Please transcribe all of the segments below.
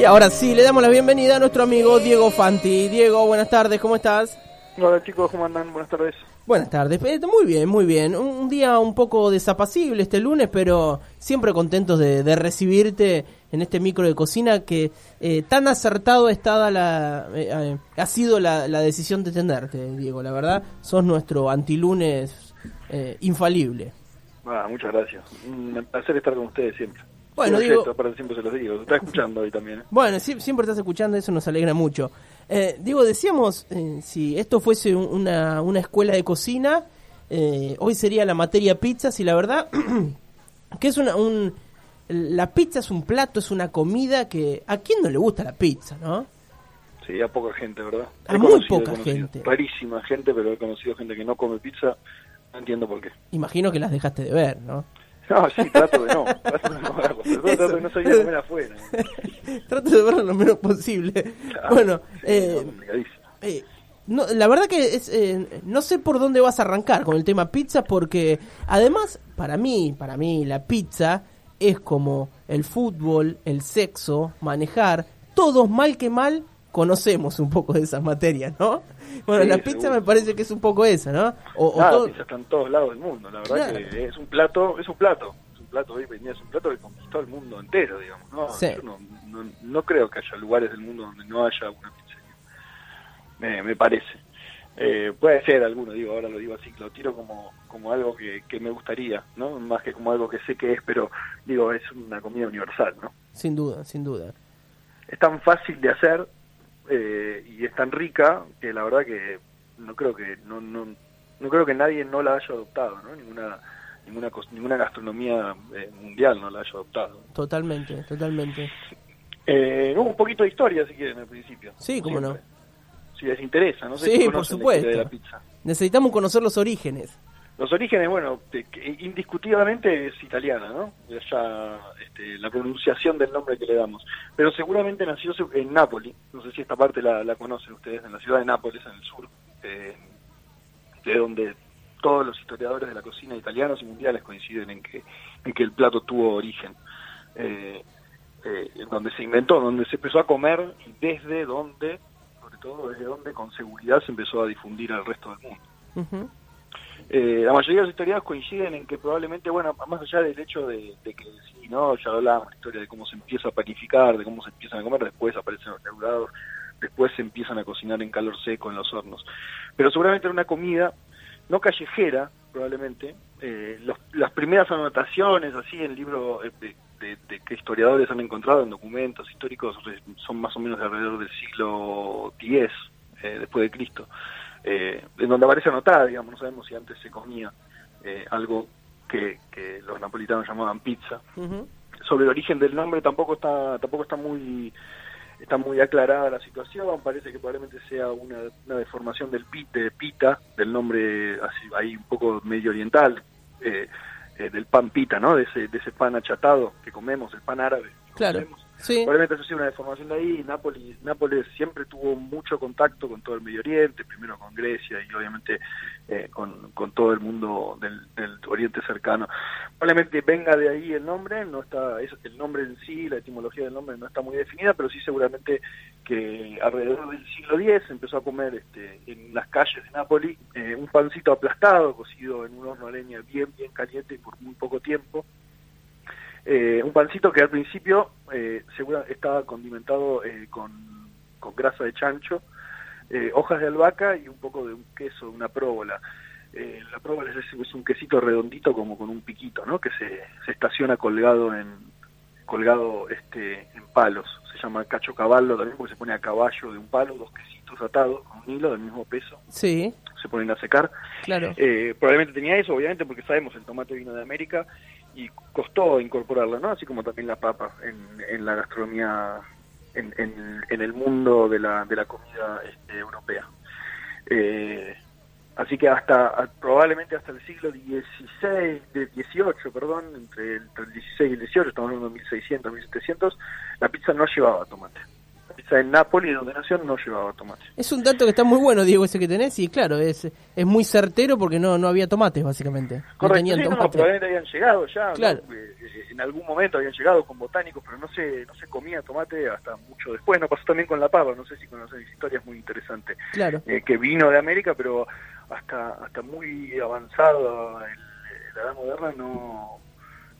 Y ahora sí, le damos la bienvenida a nuestro amigo Diego Fanti. Diego, buenas tardes, ¿cómo estás? Hola chicos, ¿cómo andan? Buenas tardes. Buenas tardes, Eh, muy bien, muy bien. Un, día un poco desapacible este lunes, pero siempre contentos de, de recibirte en este micro de cocina que eh, tan acertado está la, eh, eh, ha sido la, la decisión de tenerte, Diego. La verdad, sos nuestro antilunes eh, infalible. Ah, muchas gracias. Un placer estar con ustedes siempre. Bueno, digo- aparte siempre se los digo. Se está escuchando hoy también. ¿eh? Bueno, sie- siempre estás escuchando, eso nos alegra mucho. Eh, digo, decíamos, eh, si esto fuese un- una, una escuela de cocina, eh, hoy sería la materia pizzas y la verdad que es una... Un, la pizza es un plato, es una comida que... ¿A quién no le gusta la pizza, no? Sí, a poca gente, ¿verdad? A He muy conocido, poca gente. Rarísima gente, pero he conocido gente que no come pizza. No entiendo por qué. Imagino que las dejaste de ver, ¿no? No, sí, trato de no. Trato de no, trato de no salir a comer afuera. Trato de verlo lo menos posible. bueno, eh. Eh, no, la verdad que es, eh, no sé por dónde vas a arrancar con el tema pizza porque además para mí, para mí la pizza es como el fútbol, el sexo, manejar, todos mal que mal conocemos un poco de esas materias, ¿no? Bueno, Sí, la pizza seguro. me parece que es un poco eso, ¿no? O, o Nada, todo- está en todos lados del mundo. La verdad Claro. que es un plato, es un plato. Es un plato, hoy es un plato que conquistó el mundo entero, digamos. No, Sí. Yo no, no, no creo que haya lugares del mundo donde no haya una pizzería. Me, me parece. Eh, puede ser alguno, digo, ahora lo digo así, lo tiro como, como algo que, que me gustaría, ¿no? Más que como algo que sé que es, pero digo, es una comida universal, ¿no? sin duda, sin duda. es tan fácil de hacer eh, y es tan rica que la verdad que no creo que no, no, no creo que nadie no la haya adoptado no ninguna ninguna ninguna gastronomía eh, mundial no la haya adoptado Totalmente, totalmente. eh, un poquito de historia si quieren al principio Sí, cómo no. Si les interesa no sé Sí, si por la historia de la supuesto. pizza Necesitamos conocer los orígenes. Los orígenes, bueno, indiscutiblemente es italiana, ¿no? Ya este, la pronunciación del nombre que le damos. Pero seguramente nació en Nápoli, no sé si esta parte la, la conocen ustedes, en la ciudad de Nápoles, en el sur, eh, de donde todos los historiadores de la cocina italianos y mundiales coinciden en que, en que el plato tuvo origen. Eh, eh, donde se inventó, donde se empezó a comer y desde donde, sobre todo desde donde con seguridad se empezó a difundir al resto del mundo. Ujú. Eh, la mayoría de los historiadores coinciden en que probablemente, bueno, más allá del hecho de, que sí, ¿no? Ya hablábamos la historia de cómo se empieza a panificar, de cómo se empiezan a comer, después aparecen los regulados, después se empiezan a cocinar en calor seco en los hornos. Pero seguramente era una comida no callejera, probablemente. Eh, los- las primeras anotaciones, así, en libros eh, de, de- que historiadores han encontrado en documentos históricos, son más o menos de alrededor del siglo X, eh, después de Cristo eh, en donde aparece anotada, digamos, no sabemos si antes se comía eh, algo que, que los napolitanos llamaban pizza. Sobre el origen del nombre tampoco está tampoco está muy está muy aclarada la situación, parece que probablemente sea una, una deformación del pit, de pita, del nombre así ahí un poco medio oriental, eh, eh, del pan pita, ¿no? De ese, de ese pan achatado que comemos, el pan árabe. que Claro. comemos. Sí. Probablemente eso sea una deformación de ahí. Nápoles, Nápoles siempre tuvo mucho contacto con todo el Medio Oriente, primero con Grecia y obviamente eh, con, todo el mundo del, Oriente cercano. Probablemente venga de ahí el nombre, no está es- el nombre en sí, la etimología del nombre no está muy definida, pero sí seguramente que alrededor del siglo X empezó a comer este, en las calles de Nápoles eh, un pancito aplastado, cocido en un horno a leña bien, bien caliente por muy poco tiempo. Eh, un pancito que al principio eh, segura, estaba condimentado eh, con, con grasa de chancho, eh, hojas de albahaca y un poco de un queso, una próbola. Eh, la próbola es, es un quesito redondito como con un piquito, ¿no? Que se, se estaciona colgado en colgado este en palos, se llama cacho caballo también porque se pone a caballo de un palo, dos quesitos atados con un hilo del mismo peso, Sí, se ponen a secar. claro. Eh, probablemente tenía eso, obviamente, porque sabemos el tomate vino de América y costó incorporarlo, ¿no? Así como también la papa en, en la gastronomía, en, en, el mundo de la, de la comida este, europea. Eh, así que hasta probablemente hasta el siglo XVI, de 18, perdón, entre el, entre el 16 y el 18, estamos hablando de 1600, 1700, la pizza no llevaba tomate. Pizza en Nápoles, donde nació, no llevaba tomate. Es un dato que está muy bueno, Diego, ese que tenés, y claro, es, es muy certero porque no, no había tomates, básicamente. No Correcto, tenían sí, no, tomate. probablemente habían llegado ya. Claro. Eh, eh, en algún momento habían llegado con botánicos, pero no se, no se comía tomate hasta mucho después. No pasó también con la papa, no sé si conocen historias muy interesantes, Claro. eh, que vino de América, pero hasta hasta muy avanzado el- la edad moderna no,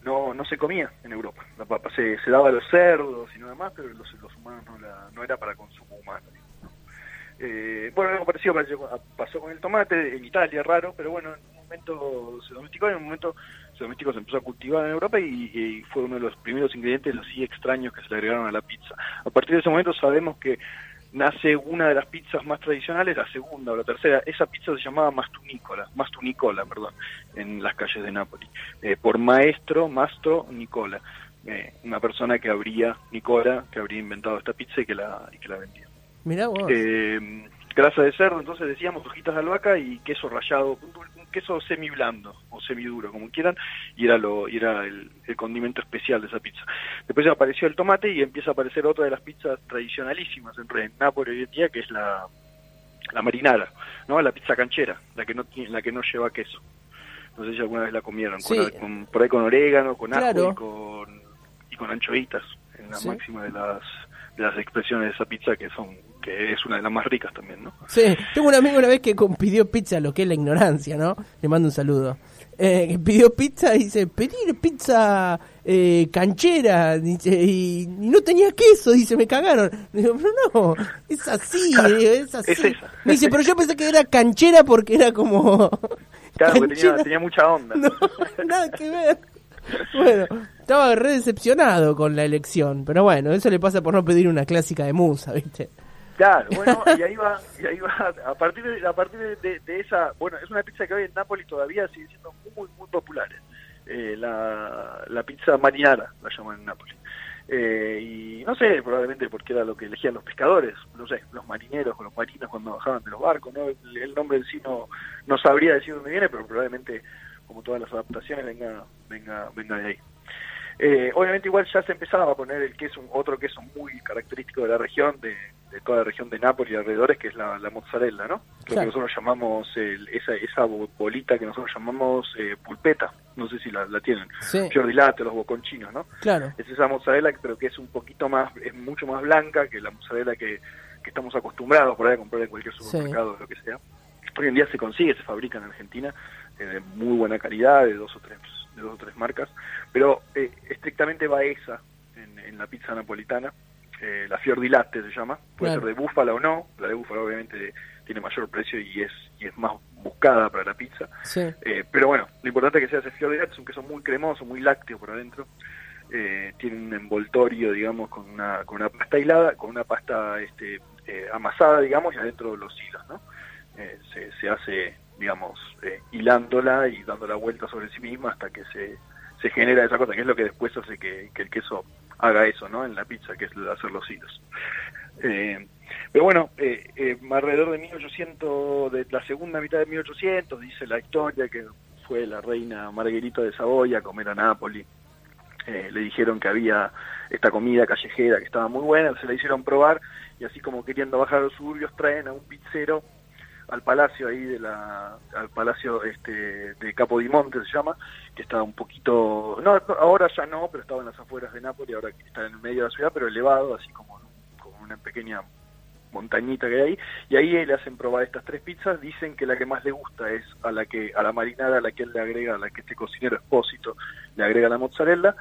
no no se comía en Europa. La papa se, daba a los cerdos y nada más, pero los, humanos no, la, no era para consumo humano. ¿no? Eh, bueno, algo parecido pasó- con el tomate en Italia, raro, pero bueno, en un momento se domesticó, en un momento se domesticó, se empezó a cultivar en Europa y, y fue uno de los primeros ingredientes, los sí extraños que se le agregaron a la pizza. A partir de ese momento sabemos que nace una de las pizzas más tradicionales, la segunda o la tercera. Esa pizza se llamaba Mastunicola, Mastunicola, perdón, en las calles de Nápoles, eh, por maestro Mastro Nicola, eh, una persona que habría, Nicola, que habría inventado esta pizza y que la, y que la vendía. Mirá vos. Eh, grasa de cerdo, entonces decíamos hojitas de albahaca y queso rallado, queso semi blando o semi duro, como quieran, y era lo y era el, el condimento especial de esa pizza. Después apareció el tomate y empieza a aparecer otra de las pizzas tradicionalísimas en, en Nápoles hoy en día, que es la, la marinara, ¿no? La pizza canchera, la que no la que no lleva queso. No sé si alguna vez la comieron, con- por ahí con orégano, con ajo Claro. y con, y con anchoitas, en la Sí. máxima de las de las expresiones de esa pizza que son que es una de las más ricas también, ¿no? Sí, tengo un amigo una vez que pidió pizza, lo que es la ignorancia, ¿no? Le mando un saludo. Eh, que pidió pizza y dice, pedir pizza eh, canchera, dice, y, y no tenía queso, dice, me cagaron. Digo, pero no, es así, es así. es esa. Me dice, pero yo pensé que era canchera porque era como... Claro, porque tenía, canchera". tenía mucha onda. No, nada que ver. Bueno, estaba re decepcionado con la elección, pero bueno, eso le pasa por no pedir una clásica de musa, ¿viste? Claro, bueno, y ahí va, y ahí va, a partir de, a partir de, de- de esa, bueno, es una pizza que hoy en Nápoles todavía sigue siendo muy, muy popular. Eh, la, la pizza marinara, la llaman en Nápoles. Eh, y no sé, probablemente porque era lo que elegían los pescadores, no sé, los marineros o los marinos cuando bajaban de los barcos, ¿no? El, el nombre en sí no, no sabría decir dónde viene, pero probablemente, como todas las adaptaciones, venga, venga, venga de ahí. Eh, obviamente igual ya se empezaba a poner el queso, otro queso muy característico de la región, de, de toda la región de Nápoles y alrededores, que es la, la mozzarella, ¿no? Lo Claro. que nosotros llamamos, el- esa, esa bo- bolita que nosotros llamamos eh, pulpeta, no sé si la, la tienen, Sí. fior di latte, los boconchinos, ¿no? Claro. Es esa mozzarella, pero que es un poquito más, es mucho más blanca que la mozzarella que, que estamos acostumbrados por ahí a comprar en cualquier supermercado o lo que sea. Hoy en día se consigue, se fabrica en Argentina, eh, de muy buena calidad, de dos o tres, de dos o tres marcas, pero eh, estrictamente va esa en, en la pizza napolitana. Eh, la fior di latte se llama, puede Claro. ser de búfala o no, la de búfala obviamente tiene mayor precio y es y es más buscada para la pizza. Sí. Eh, pero bueno, lo importante es que sea ese fior di latte, es un queso muy cremoso, muy lácteo por adentro. Eh, tiene un envoltorio, digamos, con una, con una pasta hilada, con una pasta este, eh, amasada, digamos, y adentro los hilos, ¿no? Eh, se, se hace, digamos, eh, hilándola y dando la vuelta sobre sí misma hasta que se, se genera esa cosa, que es lo que después hace que, que el queso haga eso, ¿no? En la pizza, que es hacer los hilos. Eh, pero bueno, eh, eh, alrededor de 1800, de la segunda mitad de 1800, dice la historia que fue la reina Margarita de Saboya a comer a Nápoles. Eh, le dijeron que había esta comida callejera que estaba muy buena, se la hicieron probar y así como queriendo bajar a los suburbios traen a un pizzero al palacio ahí de la al palacio este de Capodimonte se llama que estaba un poquito no ahora ya no pero estaba en las afueras de Nápoles ahora está en el medio de la ciudad pero elevado así como como una pequeña montañita que hay ahí. Y ahí le hacen probar estas tres pizzas. Dicen que la que más le gusta es a la que a la marinara a la que él le agrega a la que este cocinero expósito le agrega la mozzarella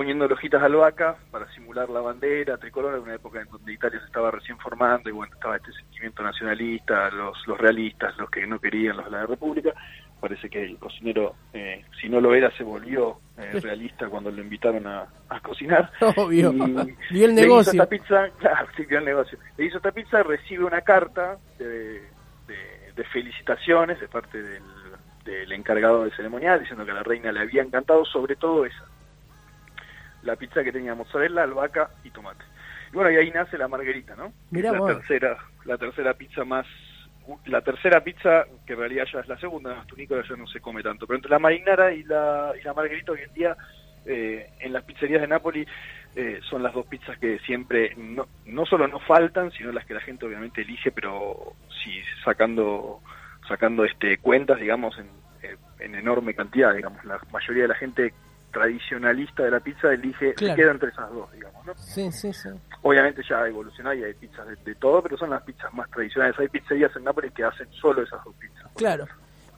poniendo hojitas de albahaca para simular la bandera tricolor en una época en donde Italia se estaba recién formando y bueno estaba este sentimiento nacionalista los los realistas los que no querían los de la República parece que el cocinero eh, si no lo era se volvió eh, realista cuando lo invitaron a, a cocinar. Obvio. Y el le hizo negocio. esta pizza, claro, sí, el negocio. Le hizo esta pizza, recibe una carta de, de- de felicitaciones de parte del, del encargado del ceremonial, diciendo que a la reina le había encantado, sobre todo esa. La pizza que tenía mozzarella, albahaca y tomate. Y bueno, y ahí nace la margarita, ¿no? Mirá la tercera, la tercera pizza más la tercera pizza, que en realidad ya es la segunda, la tunícola ya no se come tanto, pero entre la marinara y la, y la margarita hoy en día eh, en las pizzerías de Nápoli eh, son las dos pizzas que siempre no, no solo no faltan, sino las que la gente obviamente elige, pero si sacando sacando este cuentas, digamos, en, en enorme cantidad, digamos, la mayoría de la gente tradicionalista de la pizza elige, Claro. se queda entre esas dos, digamos, ¿no? Sí, sí, sí. Obviamente ya ha evolucionado y hay pizzas de, de todo, pero son las pizzas más tradicionales. Hay pizzerías en Nápoles que hacen solo esas dos pizzas. Claro.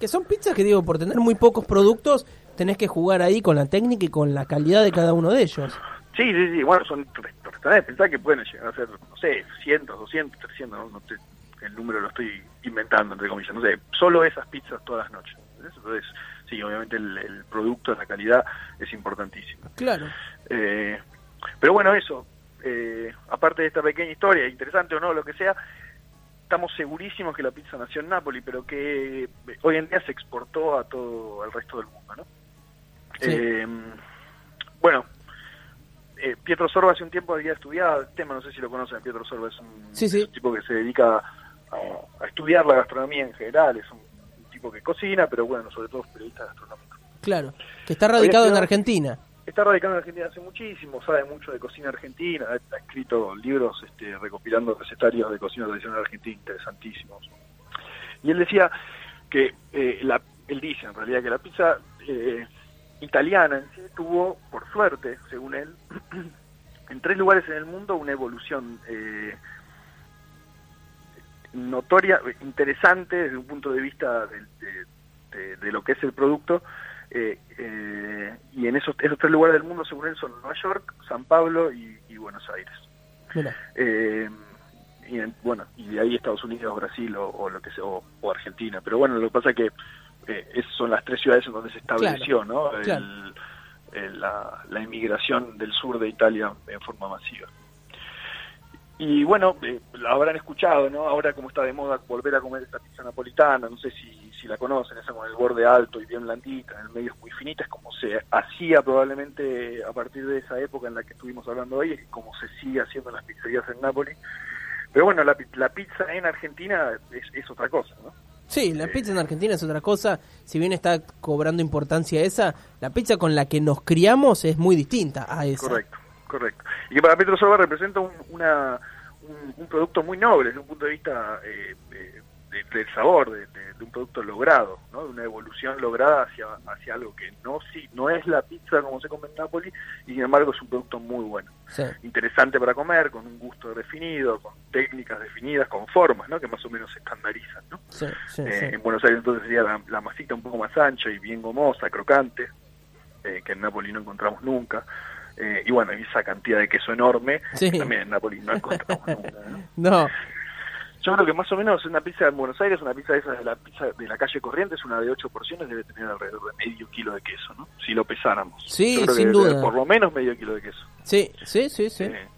Que son pizzas que digo, por tener muy pocos productos, tenés que jugar ahí con la técnica y con la calidad de cada uno de ellos. Sí, sí, sí, bueno, son re- restaurantes, pensá que pueden llegar a ser, no sé, 100, 200, 300, no, No te- el número lo estoy inventando, entre comillas, no sé, solo esas pizzas todas las noches. Entonces, sí, obviamente el, el producto, la calidad es importantísimo. Claro. Eh, pero bueno, eso, eh, aparte de esta pequeña historia, interesante o no, lo que sea, estamos segurísimos que la pizza nació en Nápoli, pero que eh, hoy en día se exportó a todo el resto del mundo, ¿no? Sí. Eh, bueno, eh, Pietro Sorba hace un tiempo había estudiado el tema, no sé si lo conocen, Pietro Sorba es un, Sí, sí. es un tipo que se dedica a, a estudiar la gastronomía en general, es un, que cocina, pero bueno, sobre todo es periodista gastronómico. Claro. Que está radicado en Argentina. Está radicado en Argentina hace muchísimo, sabe mucho de cocina argentina, ha, ha escrito libros este, recopilando recetarios de cocina tradicional argentina interesantísimos. Y él decía que, eh, la, él dice en realidad que la pizza eh, italiana en sí tuvo, por suerte, según él, en tres lugares en el mundo una evolución eh, notoria, interesante desde un punto de vista de, de- de- de lo que es el producto. eh, eh, y en esos, esos tres lugares del mundo, según él, son Nueva York, San Pablo y, y Buenos Aires. Mira. Eh, y en- bueno, y de ahí Estados Unidos, Brasil o, o lo que sea, o, o Argentina. Pero bueno, lo que pasa es que eh, esas son las tres ciudades en donde se estableció, ¿no? El- claro. el- la, la inmigración del sur de Italia en forma masiva. Y bueno, eh, la habrán escuchado, ¿no? Ahora como está de moda volver a comer esta pizza napolitana, no sé si, si la conocen, esa con el borde alto y bien blandita, en el medio es muy finita, es como se hacía probablemente a partir de esa época en la que estuvimos hablando hoy, es como se sigue haciendo en las pizzerías en Nápoles. Pero bueno, la, la pizza en Argentina es, es otra cosa, ¿no? Sí, la pizza en Argentina es otra cosa. Si bien está cobrando importancia esa, la pizza con la que nos criamos es muy distinta a esa. Correcto, correcto. Y que para Petro Sorba representa un, una, un, un producto muy noble desde un punto de vista eh, eh, de- del sabor, de, de- de un producto logrado, ¿no? de una evolución lograda hacia, hacia algo que no, sí, no es la pizza como se come en Nápoles y sin embargo es un producto muy bueno. Sí. Interesante para comer, con un gusto definido, con técnicas definidas, con formas ¿no? que más o menos se estandarizan. ¿no? Sí, sí, Eh. En Buenos Aires entonces sería la, la masita un poco más ancha y bien gomosa, crocante, eh, que en Nápoles no encontramos nunca. Eh, y bueno, y esa cantidad de queso enorme, Sí. que también en Nápoles no encontramos. No, Yo creo que más o menos una pizza en Buenos Aires, una pizza de esas de la pizza de la calle Corrientes, una de ocho porciones, debe tener alrededor de medio kilo de queso, ¿no? Si lo pesáramos. Sí, Yo creo que sin duda. por lo menos medio kilo de queso. sí, sí, sí, sí. Eh,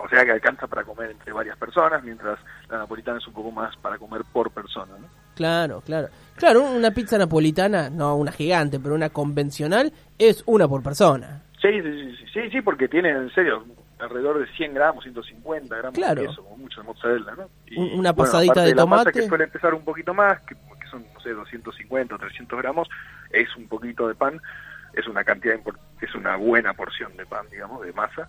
o sea que alcanza para comer entre varias personas, mientras la napolitana es un poco más para comer por persona, ¿no? Claro, claro. Claro, una pizza napolitana, no una gigante, pero una convencional, es una por persona. Sí, sí, sí, sí, sí, porque tiene en serio alrededor de 100 gramos, 150 gramos Claro. de queso, como mucho de mozzarella, ¿no? Un- una pasadita aparte de la masa tomate. que suele empezar un poquito más, que, que son, no sé, 250 o 300 gramos, es un poquito de pan, es una cantidad, es una buena porción de pan, digamos, de masa,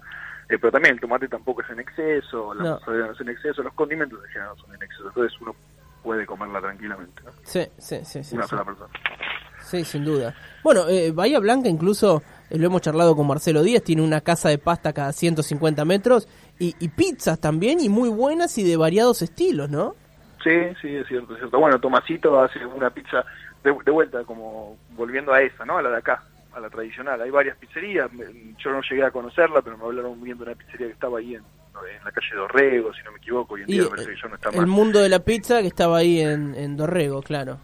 Eh, pero también el tomate tampoco es en exceso, la No. mozzarella no es en exceso, los condimentos en general no son en exceso, entonces uno puede comerla tranquilamente, ¿no? Sí, sí, sí, sí. Una sí. sola persona. Sí, sin duda. Bueno, eh, Bahía Blanca incluso, eh, lo hemos charlado con Marcelo Díaz, tiene una casa de pasta cada 150 metros y, y pizzas también y muy buenas y de variados estilos, ¿no? Sí, sí, es cierto, es cierto. Bueno, Tomasito hace una pizza de, de vuelta, como volviendo a esa, ¿no? A la de acá, a la tradicional. Hay varias pizzerías, yo no llegué a conocerla, pero me hablaron bien de una pizzería que estaba ahí en, en la calle Dorrego, si no me equivoco, y en Y día me parece que ya no está el más. mundo de la pizza que estaba ahí en, en Dorrego, claro.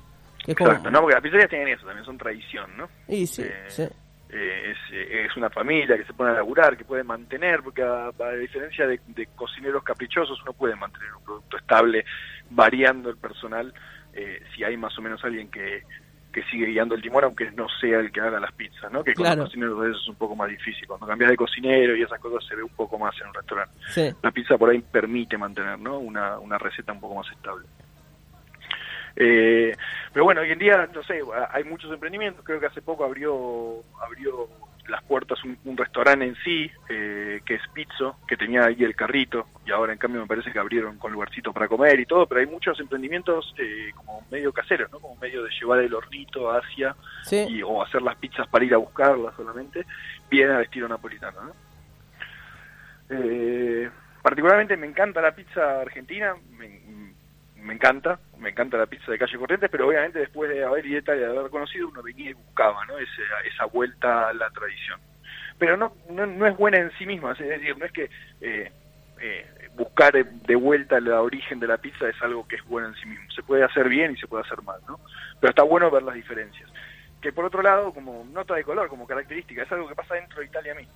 Es como- Exacto, ¿no? Porque las pizzerías tienen eso, también son tradición, ¿no? Y sí, Eh, sí. eh, es, es una familia que se pone a laburar, que puede mantener, porque a, a diferencia de, de cocineros caprichosos, uno puede mantener un producto estable, variando el personal, eh, si hay más o menos alguien que, que sigue guiando el timón, aunque no sea el que haga las pizzas, ¿no? Que con Claro. los cocineros de eso es un poco más difícil. Cuando cambias de cocinero y esas cosas se ve un poco más en un restaurante. Sí. La pizza por ahí permite mantener, ¿no? Una, una receta un poco más estable. Eh, pero bueno, hoy en día, no sé, hay muchos emprendimientos. Creo que hace poco abrió abrió las puertas un, un restaurante en sí, eh, que es Pizzo, que tenía ahí el carrito, y ahora en cambio me parece que abrieron con lugarcito para comer y todo, pero hay muchos emprendimientos eh, como medio caseros, ¿no? Como medio de llevar el hornito hacia, Sí. y, o hacer las pizzas para ir a buscarlas solamente, bien al estilo napolitano, ¿no? Eh, particularmente me encanta la pizza argentina, me, me encanta, me encanta la pizza de calle Corrientes, pero obviamente después de haber ido Italia, de haber conocido, uno venía y buscaba, ¿no? Esa vuelta a la tradición. Pero no, no, no es buena en sí misma, es decir, no es que eh, eh, buscar de vuelta el origen de la pizza es algo que es bueno en sí mismo. Se puede hacer bien y se puede hacer mal, ¿no? Pero está bueno ver las diferencias. Que por otro lado, como nota de color, como característica, es algo que pasa dentro de Italia mismo.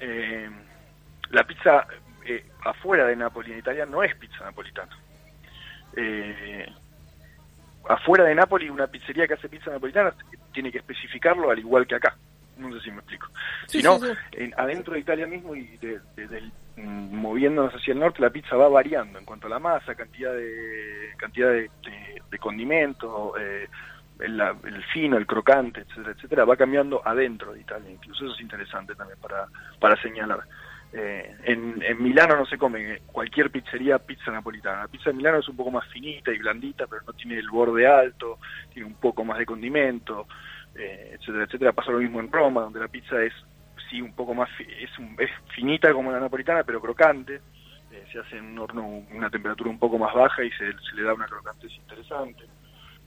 Eh, la pizza eh, afuera de Nápoles, en Italia, no es pizza napolitana. Eh, afuera de Nápoles, una pizzería que hace pizza napolitana tiene que especificarlo al igual que acá. No sé si me explico. Sí, si no, sí, sí. en- adentro de Italia mismo y de- de- del- mm, moviéndonos hacia el norte, la pizza va variando en cuanto a la masa, cantidad de cantidad de, condimentos, eh, el, la- el fino, el crocante, etcétera, etcétera, va cambiando adentro de Italia. Incluso eso es interesante también para, para señalar. Eh, en, en Milano no se come cualquier pizzería pizza napolitana. La pizza de Milano es un poco más finita y blandita, pero no tiene el borde alto, tiene un poco más de condimento, eh, etcétera, etcétera. Pasa lo mismo en Roma, donde la pizza es sí un poco más es, un- es finita como la napolitana, pero crocante. Eh, se hace en un horno una temperatura un poco más baja y se, se le da una crocantez interesante.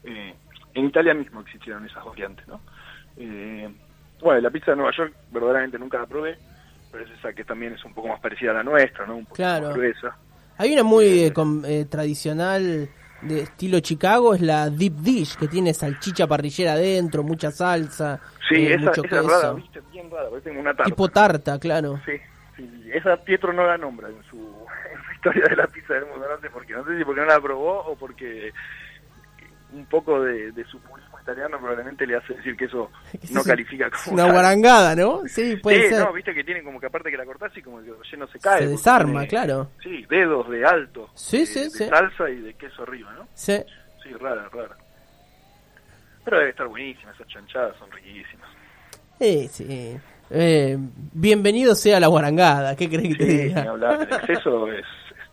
Eh, en Italia mismo existieron esas variantes, ¿no? Eh, bueno, la pizza de Nueva York verdaderamente nunca la probé, pero es esa que también es un poco más parecida a la nuestra, ¿no? Un poco Claro. más gruesa. Hay una muy eh, com- eh, tradicional de estilo Chicago, es la deep dish, que tiene salchicha parrillera adentro, mucha salsa, Sí, eh, esa, mucho esa es queso. rara, viste, bien rara, parece como una tarta. tipo tarta, claro. Sí, sí, esa Pietro no la nombra en su, en su historia de la pizza del mundo, no sé por qué, no sé si porque no la probó o porque un poco de, de su purismo italiano probablemente le hace decir que eso no califica como una guarangada, ¿no? Sí, puede sí, ser. no, viste que tienen como que aparte que la cortás y como que el relleno se cae. Se desarma, tiene, claro. Sí, dedos de alto. Sí, de, sí, de sí. salsa y de queso arriba, ¿no? Sí. Sí, rara, rara. Pero debe estar buenísima, esas chanchadas son riquísimas. Sí, sí. Eh, bienvenido sea la guarangada, ¿qué crees que te diga? hablar. El exceso es,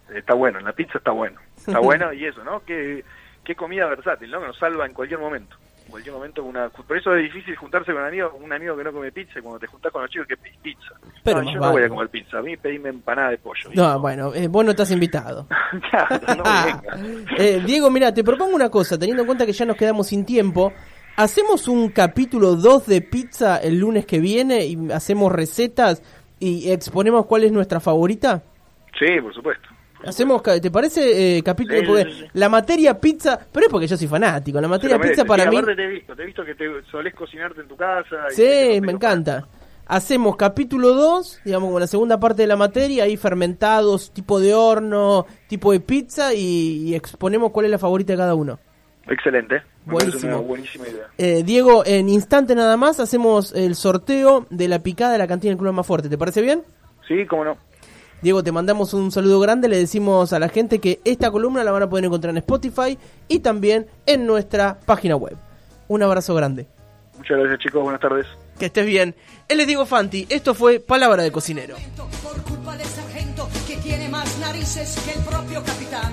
es- está bueno, en la pizza está bueno. Está bueno y eso, ¿no? Qué, qué comida versátil, ¿no? Que nos salva en cualquier momento. En cualquier momento una... Por eso es difícil juntarse con un amigo, un amigo que no come pizza y cuando te juntás con los chicos que pedís pizza. Pero no, yo no voy vale. a comer pizza, a mí pedime empanada de pollo. No, bueno, eh, vos no estás invitado. claro, no venga. Eh, Diego, mira, te propongo una cosa, teniendo en cuenta que ya nos quedamos sin tiempo. ¿Hacemos un capítulo 2 de pizza el lunes que viene y hacemos recetas y exponemos cuál es nuestra favorita? Sí, por supuesto. Hacemos, ¿te parece eh, capítulo? Porque la materia pizza, pero es porque yo soy fanático, la materia pizza para Sí, mí... aparte te he visto, te he visto que te solés cocinarte en tu casa. y Sí, te me encanta. Hacemos capítulo 2, digamos, con la segunda parte de la materia, ahí fermentados, tipo de horno, tipo de pizza, y, y exponemos cuál es la favorita de cada uno. Excelente. Buenísimo. buenísima idea. Eh, Diego, en instante nada más hacemos el sorteo de la picada de la cantina del Club Más Fuerte. ¿Te parece bien? Sí, cómo no. Diego, te mandamos un saludo grande. Le decimos a la gente que esta columna la van a poder encontrar en Spotify y también en nuestra página web. Un abrazo grande. Muchas gracias, chicos. Buenas tardes. Que estés bien. Él es Diego Fanti. Esto fue Palabra de Cocinero. Por culpa del sargento que tiene más narices que el propio capitán.